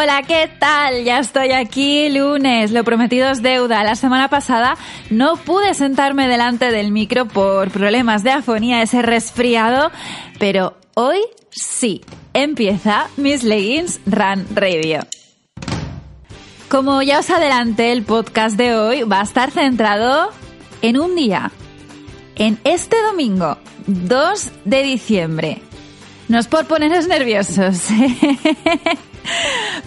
Hola, ¿qué tal? Ya estoy aquí lunes, lo prometido es deuda. La semana pasada no pude sentarme delante del micro por problemas de afonía, ese resfriado, pero hoy sí, empieza Miss Leggings Run Radio. Como ya os adelanté, el podcast de hoy va a estar centrado en un día, en este domingo, 2 de diciembre. No es por poneros nerviosos.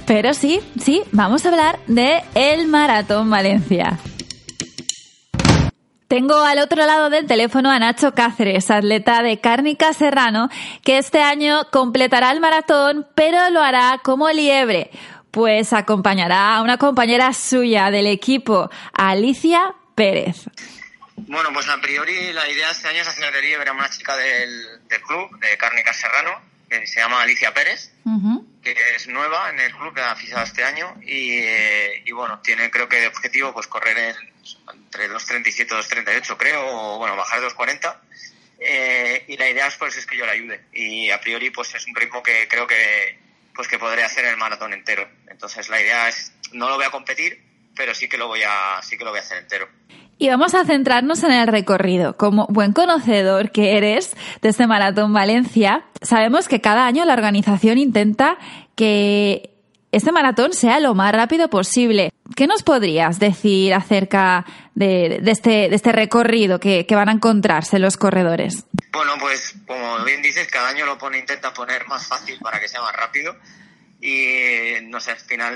Pero sí, sí, vamos a hablar de el Maratón Valencia. Tengo al otro lado del teléfono a Nacho Cáceres, atleta de Cárnica Serrano, que este año completará el maratón, pero lo hará como liebre, pues acompañará a una compañera suya del equipo, Alicia Pérez. Bueno, pues a priori la idea este año es hacer el liebre a una chica del, del club, de Cárnica Serrano, que se llama Alicia Pérez, que es nueva en el club, que ha fichado este año y, eh, y, bueno, tiene creo que de objetivo pues correr en, entre 2.37 y 2.38 creo, o bueno, bajar 2.40 eh, y la idea es, pues, es que yo la ayude y a priori pues es un ritmo que creo que pues que podré hacer el maratón entero. Entonces la idea es, no lo voy a competir, pero sí que lo voy a, sí que lo voy a hacer entero. Y vamos a centrarnos en el recorrido. Como buen conocedor que eres de este Maratón Valencia, sabemos que cada año la organización intenta que este maratón sea lo más rápido posible. ¿Qué nos podrías decir acerca de, este, de este, recorrido que, que, van a encontrarse los corredores? Bueno, pues como bien dices, cada año lo pone, intenta poner más fácil para que sea más rápido y no sé, al final,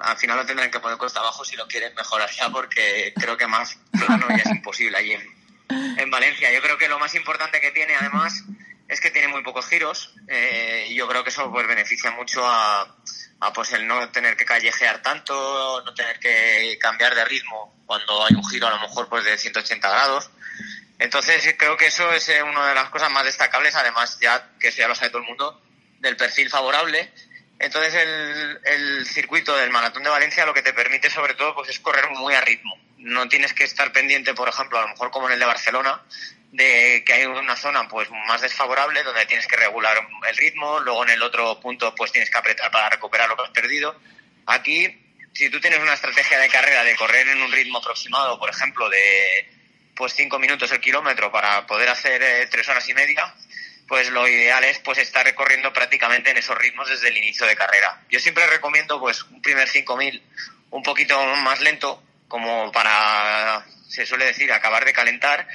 al final lo tendrán que poner costa abajo si lo quieren mejorar ya porque creo que más plano ya es imposible allí en, en, Valencia. Yo creo que lo más importante que tiene además es que tiene muy pocos giros eh, y yo creo que eso pues beneficia mucho a, a, pues el no tener que callejear tanto, no tener que cambiar de ritmo cuando hay un giro a lo mejor pues de 180 grados. Entonces creo que eso es eh, una de las cosas más destacables, además ya que eso ya lo sabe todo el mundo, del perfil favorable entonces el, el, circuito del maratón de Valencia lo que te permite sobre todo pues es correr muy a ritmo. No tienes que estar pendiente, por ejemplo, a lo mejor como en el de Barcelona, de que hay una zona pues más desfavorable donde tienes que regular el ritmo, luego en el otro punto pues tienes que apretar para recuperar lo que has perdido. Aquí, si tú tienes una estrategia de carrera de correr en un ritmo aproximado, por ejemplo, de pues cinco minutos el kilómetro para poder hacer eh, tres horas y media, pues lo ideal es pues estar recorriendo prácticamente en esos ritmos desde el inicio de carrera. Yo siempre recomiendo pues un primer 5000 un poquito más lento como para se suele decir acabar de calentar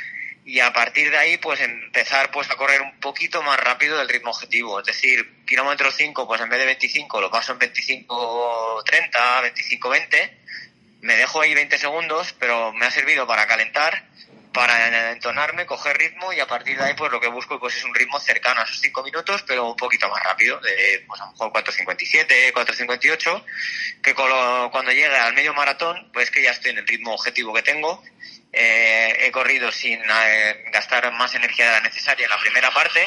y a partir de ahí pues empezar pues a correr un poquito más rápido del ritmo objetivo, es decir, kilómetro 5 pues en vez de 25 lo paso en 25 30, 25 20, me dejo ahí 20 segundos, pero me ha servido para calentar para entonarme, coger ritmo y a partir de ahí pues lo que busco pues es un ritmo cercano a esos 5 minutos pero un poquito más rápido, de pues a lo mejor 4.57, 4.58, que cuando llegue al medio maratón pues que ya estoy en el ritmo objetivo que tengo, eh, he corrido sin eh, gastar más energía de la necesaria en la primera parte,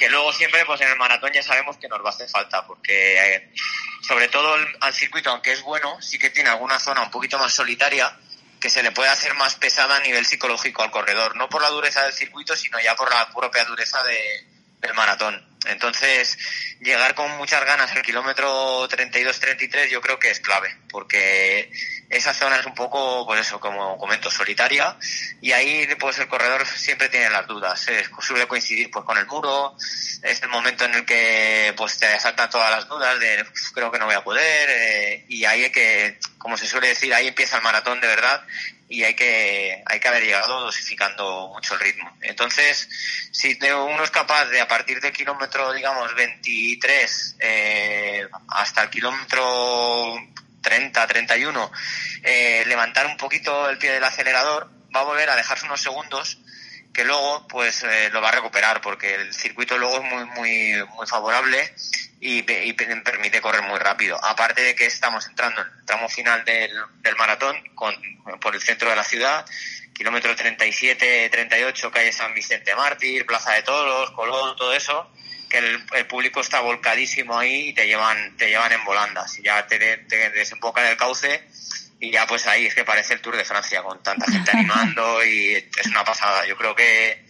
que luego siempre pues en el maratón ya sabemos que nos va a hacer falta porque eh, sobre todo el, al circuito aunque es bueno sí que tiene alguna zona un poquito más solitaria que se le puede hacer más pesada a nivel psicológico al corredor, no por la dureza del circuito, sino ya por la propia dureza de, del maratón. Entonces, llegar con muchas ganas al kilómetro 32-33 yo creo que es clave, porque esa zona es un poco, pues eso, como comento, solitaria, y ahí pues el corredor siempre tiene las dudas. Es, suele coincidir pues con el muro, es el momento en el que pues te saltan todas las dudas de creo que no voy a poder, eh, y ahí hay que, como se suele decir, ahí empieza el maratón de verdad, y hay que, hay que haber llegado dosificando mucho el ritmo. Entonces, si uno es capaz de a partir del kilómetro, digamos, 23 eh, hasta el kilómetro 30, 31, eh, levantar un poquito el pie del acelerador, va a volver a dejarse unos segundos que luego pues eh, lo va a recuperar porque el circuito luego es muy muy muy favorable y, permite correr muy rápido. Aparte de que estamos entrando en el tramo final del, del maratón con, por el centro de la ciudad, kilómetro 37, 38, calle San Vicente Mártir, Plaza de Toros, Colón, todo eso, que el, público está volcadísimo ahí y te llevan, te llevan en volandas. Y ya te, te desemboca el cauce y ya pues ahí es que parece el Tour de Francia con tanta gente animando y es una pasada. Yo creo que,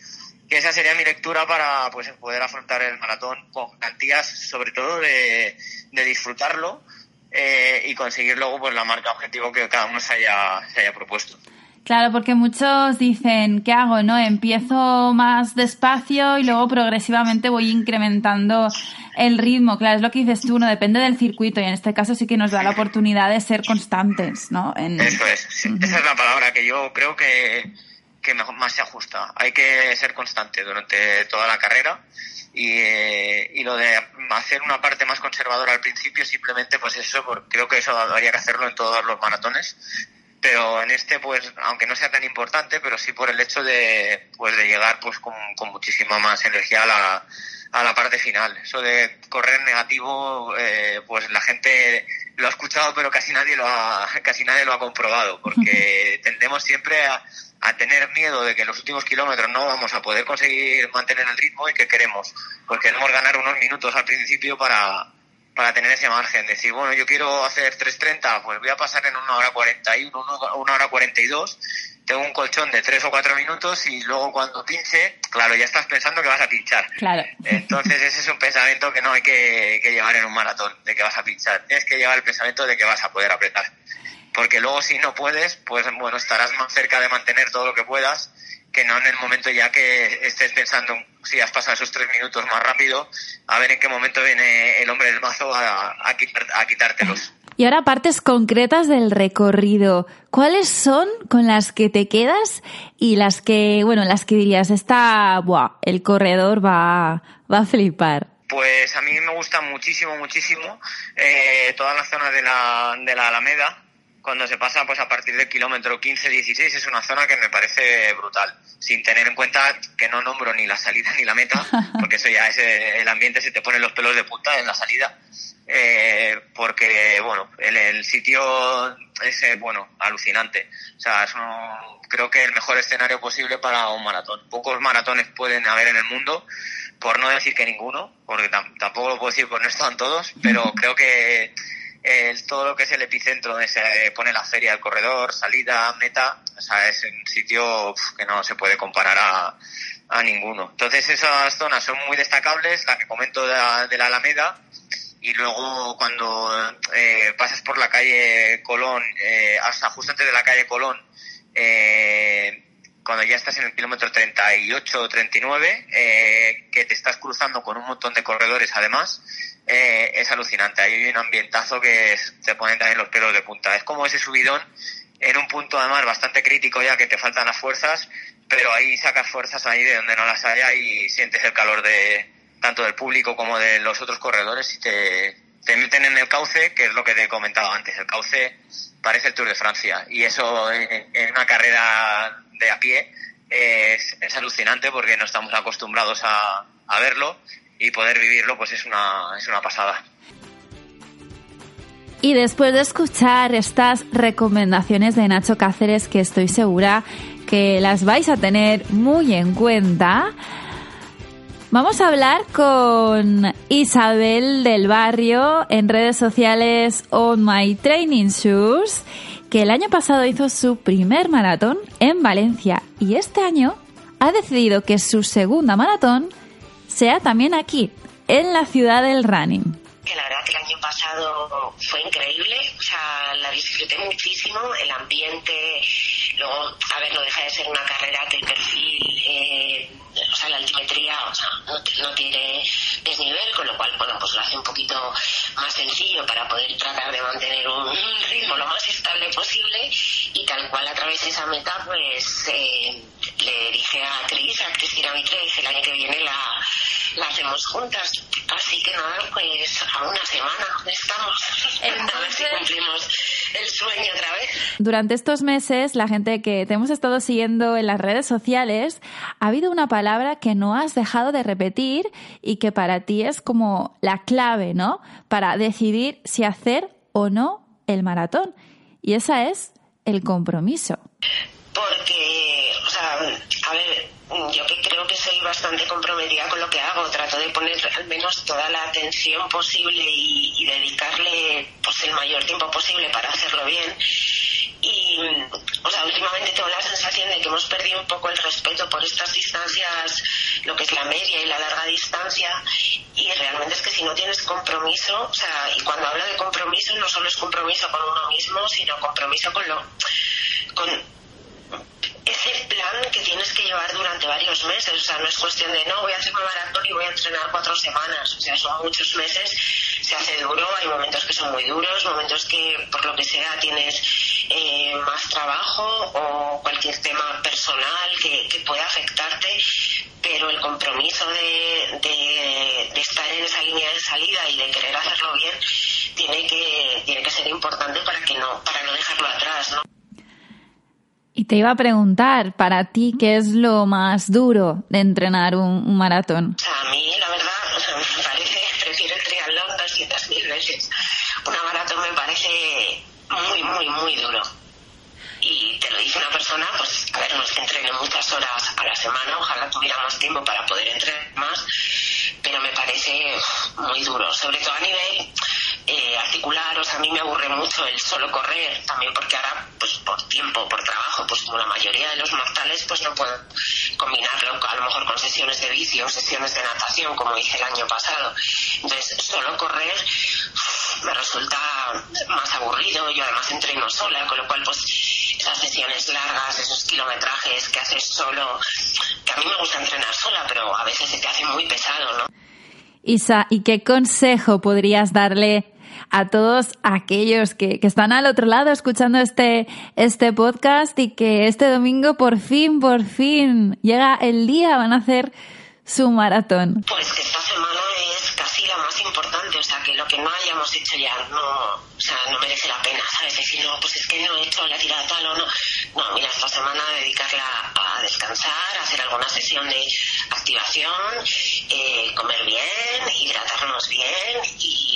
que esa sería mi lectura para pues poder afrontar el maratón con garantías sobre todo de, de disfrutarlo eh, y conseguir luego pues la marca objetivo que cada uno se haya, se haya propuesto. Claro, porque muchos dicen, ¿qué hago? No, empiezo más despacio y luego progresivamente voy incrementando el ritmo. Claro, es lo que dices tú, no depende del circuito y en este caso sí que nos da la oportunidad de ser constantes, ¿no? Eso es, esa es la palabra que yo creo que, que mejor, más se ajusta. Hay que ser constante durante toda la carrera y, eh, y lo de hacer una parte más conservadora al principio simplemente pues eso, porque creo que eso habría que hacerlo en todos los maratones pero en este pues aunque no sea tan importante pero sí por el hecho de pues de llegar pues con, con muchísima más energía a la, a la parte final. Eso de correr negativo eh, pues la gente lo ha escuchado pero casi nadie lo ha casi nadie lo ha comprobado porque tendemos siempre a, a tener miedo de que en los últimos kilómetros no vamos a poder conseguir mantener el ritmo y que queremos pues queremos ganar unos minutos al principio para para tener ese margen. Decir, bueno, yo quiero hacer 3.30, pues voy a pasar en una hora 41, una hora 42, tengo un colchón de 3 o 4 minutos y luego cuando pinche, claro, ya estás pensando que vas a pinchar. Claro. Entonces ese es un pensamiento que no hay que, que llevar en un maratón, de que vas a pinchar. Tienes que llevar el pensamiento de que vas a poder apretar. Porque luego si no puedes, pues bueno, estarás más cerca de mantener todo lo que puedas que no en el momento ya que estés pensando si has pasado esos tres minutos más rápido, a ver en qué momento viene el hombre del mazo a, a, quitártelos. Y ahora partes concretas del recorrido. ¿Cuáles son con las que te quedas y las que, bueno, las que dirías, está, buah, el corredor va, va a flipar? Pues a mí me gusta muchísimo, muchísimo eh, toda la zona de la, de la Alameda, cuando se pasa pues a partir del kilómetro 15-16 es una zona que me parece brutal, sin tener en cuenta que no nombro ni la salida ni la meta, porque eso ya es eh, el ambiente se te pone los pelos de punta en la salida, eh, porque bueno, el, el, sitio es eh, bueno, alucinante, o sea, es creo que el mejor escenario posible para un maratón. Pocos maratones pueden haber en el mundo, por no decir que ninguno, porque tampoco lo puedo decir porque no están todos, pero creo que el, todo lo que es el epicentro donde se pone la feria, el corredor, salida, meta, o sea, es un sitio que no se puede comparar a, a, ninguno. Entonces esas zonas son muy destacables, la que comento de la, de la Alameda, y luego cuando eh, pasas por la calle Colón, eh, hasta justo antes de la calle Colón, eh, cuando ya estás en el kilómetro 38 o 39, eh, que te estás cruzando con un montón de corredores además, eh, es alucinante. Hay un ambientazo que te ponen también los pelos de punta. Es como ese subidón en un punto además bastante crítico ya que te faltan las fuerzas, pero ahí sacas fuerzas ahí de donde no las haya y sientes el calor de tanto del público como de los otros corredores y te, te meten en el cauce, que es lo que te he comentado antes. El cauce parece el Tour de Francia y eso en, una carrera a pie es, es alucinante porque no estamos acostumbrados a, a verlo y poder vivirlo pues es una, es una pasada. Y después de escuchar estas recomendaciones de Nacho Cáceres, que estoy segura que las vais a tener muy en cuenta, vamos a hablar con Isabel del Barrio en redes sociales On My Training Shoes, que el año pasado hizo su primer maratón en Valencia y este año ha decidido que su segunda maratón sea también aquí, en la ciudad del running. Que la verdad que el año pasado fue increíble, o sea, la disfruté muchísimo, el ambiente, luego, a ver, no deja de ser una carrera el perfil, eh, o sea, la altimetría, o sea, no, tiene desnivel, con lo cual, bueno, pues lo hace un poquito más sencillo para poder tratar de mantener un ritmo lo más posible y tal cual a través de esa meta, pues eh, le dije a Cris, a Cristina Mitre, el año que viene la la hacemos juntas. Así que nada, pues a una semana estamos. a ver si cumplimos el sueño otra vez. Durante estos meses, la gente que te hemos estado siguiendo en las redes sociales, ha habido una palabra que no has dejado de repetir y que para ti es como la clave, ¿no? Para decidir si hacer o no el maratón. Y esa es el compromiso. Porque a ver, yo que creo que soy bastante comprometida con lo que hago, trato de poner al menos toda la atención posible y, dedicarle pues el mayor tiempo posible para hacerlo bien. Y, o sea, últimamente tengo la sensación de que hemos perdido un poco el respeto por estas distancias, lo que es la media y la larga distancia, y realmente es que si no tienes compromiso, o sea, y cuando no solo es compromiso con uno mismo, sino compromiso con lo, con ese plan que tienes que llevar durante varios meses. O sea, no es cuestión de no, voy a hacer una maratón y voy a entrenar cuatro semanas. O sea, son muchos meses, se hace duro, hay momentos que son muy duros, momentos que por lo que sea tienes eh, más trabajo o cualquier tema personal que, que pueda afectarte, pero el compromiso de, de, estar en esa línea de salida y de querer hacerlo bien tiene que, tiene que ser importante para que no, para no dejarlo atrás, ¿no? Y te iba a preguntar, para ti, ¿qué es lo más duro de entrenar un, maratón? a mí, la verdad, me parece, prefiero el triatlón 200.000 veces. Una maratón me parece muy, muy, muy duro. Y te lo dice una persona, pues, a ver, no es que entrene muchas horas a la semana, ojalá tuviéramos tiempo para poder entrenar más, pero me parece muy duro, sobre todo a nivel eh, articular, o sea, a mí me aburre mucho el solo correr, también porque ahora, pues por tiempo, por trabajo, pues como la mayoría de los mortales, pues no puedo combinarlo a lo mejor con sesiones de bici o sesiones de natación, como hice el año pasado. Entonces, solo correr me resulta más aburrido, yo además entreno sola, con lo cual, pues esas sesiones largas, esos kilometrajes que haces solo, que a mí me gusta entrenar sola, pero a veces se te hace muy pesado, ¿no? Isa, ¿y qué consejo podrías darle a todos aquellos que, que, están al otro lado escuchando este, este podcast y que este domingo por fin, por fin llega el día, van a hacer su maratón? Pues que esta semana es casi la más importante, o sea, que lo que no hayamos hecho ya no, o sea, no merece la pena, ¿sabes? Decir, no, pues es que no he hecho la tirada tal o no. No, mira, esta semana dedicarla a descansar, a hacer alguna sesión de activación, eh, comer bien, hidratarnos bien y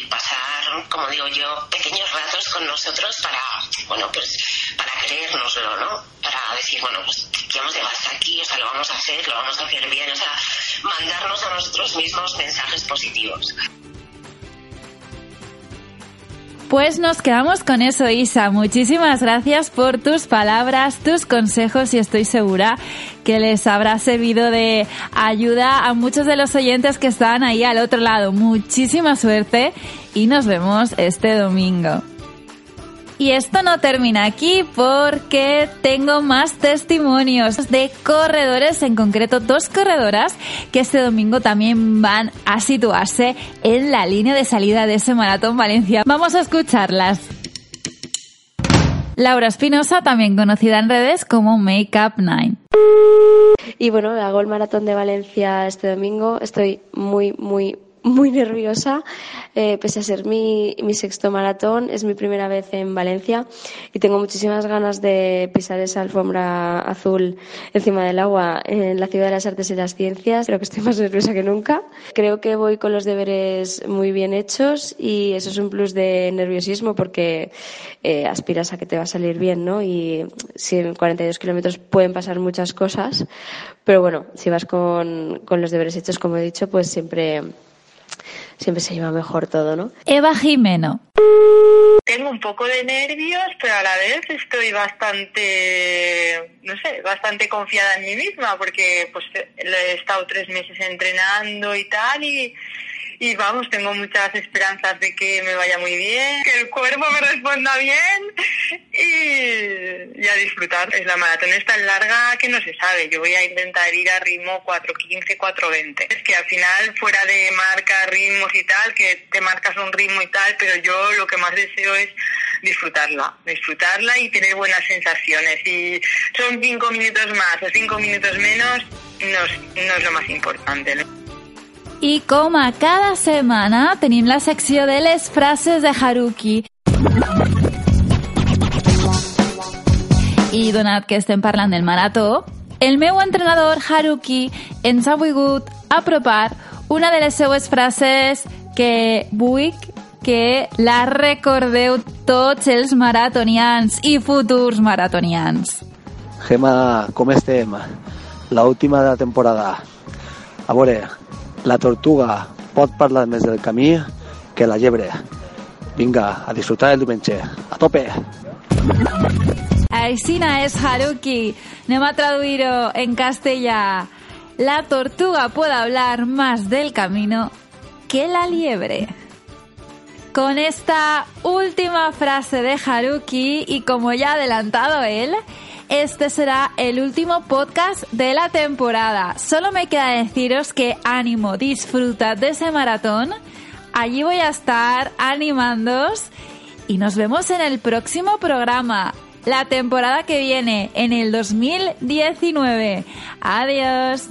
como digo yo, pequeños ratos con nosotros para, bueno, pues para creérnoslo, ¿no? Para decir, bueno, pues que hemos llegado hasta aquí, o sea, lo vamos a hacer, lo vamos a hacer bien, o sea, mandarnos a nosotros mismos mensajes positivos. Pues nos quedamos con eso, Isa. Muchísimas gracias por tus palabras, tus consejos y estoy segura que les habrá servido de ayuda a muchos de los oyentes que están ahí al otro lado. Muchísima suerte y nos vemos este domingo. Y esto no termina aquí porque tengo más testimonios de corredores, en concreto dos corredoras, que este domingo también van a situarse en la línea de salida de ese Maratón Valencia. Vamos a escucharlas. Laura Espinosa, también conocida en redes como Makeup Nine. Y bueno, hago el maratón de Valencia este domingo. Estoy muy, muy, muy nerviosa, eh, pese a ser mi, mi, sexto maratón, es mi primera vez en Valencia y tengo muchísimas ganas de pisar esa alfombra azul encima del agua en la Ciudad de las Artes y las Ciencias. Creo que estoy más nerviosa que nunca. Creo que voy con los deberes muy bien hechos y eso es un plus de nerviosismo porque eh, aspiras a que te va a salir bien, ¿no? Y si en 42 kilómetros pueden pasar muchas cosas, pero bueno, si vas con, con los deberes hechos, como he dicho, pues siempre siempre se lleva mejor todo, ¿no? Eva Jimeno. Tengo un poco de nervios, pero a la vez estoy bastante, no sé, bastante confiada en mí misma porque pues he estado tres meses entrenando y tal y y vamos, tengo muchas esperanzas de que me vaya muy bien, que el cuerpo me responda bien y, a disfrutar. La maratón es tan larga que no se sabe. Yo voy a intentar ir a ritmo 4.15, 4.20. Es que al final, fuera de marca, ritmos y tal, que te marcas un ritmo y tal, pero yo lo que más deseo es disfrutarla, disfrutarla y tener buenas sensaciones. Y son cinco minutos más o cinco minutos menos, no es, no es lo más importante. I com a cada setmana tenim la secció de les frases de Haruki. I donat que estem parlant del marató, el meu entrenador Haruki ens ha volgut apropar una de les seues frases que vull que la recordeu tots els maratonians i futurs maratonians. Gemma, com estem? la última de la temporada. A veure, la tortuga pot parlar més del camí que la llebre. Vinga, a disfrutar el diumenge. A tope! Aixina és Haruki. Anem a traduir-ho en castellà. La tortuga puede hablar más del camino que la liebre. Con esta última frase de Haruki y como ya ha adelantado él, este será el último podcast de la temporada. Solo me queda deciros que ánimo, disfrutad de ese maratón. Allí voy a estar animándos y nos vemos en el próximo programa, la temporada que viene, en el 2019. Adiós.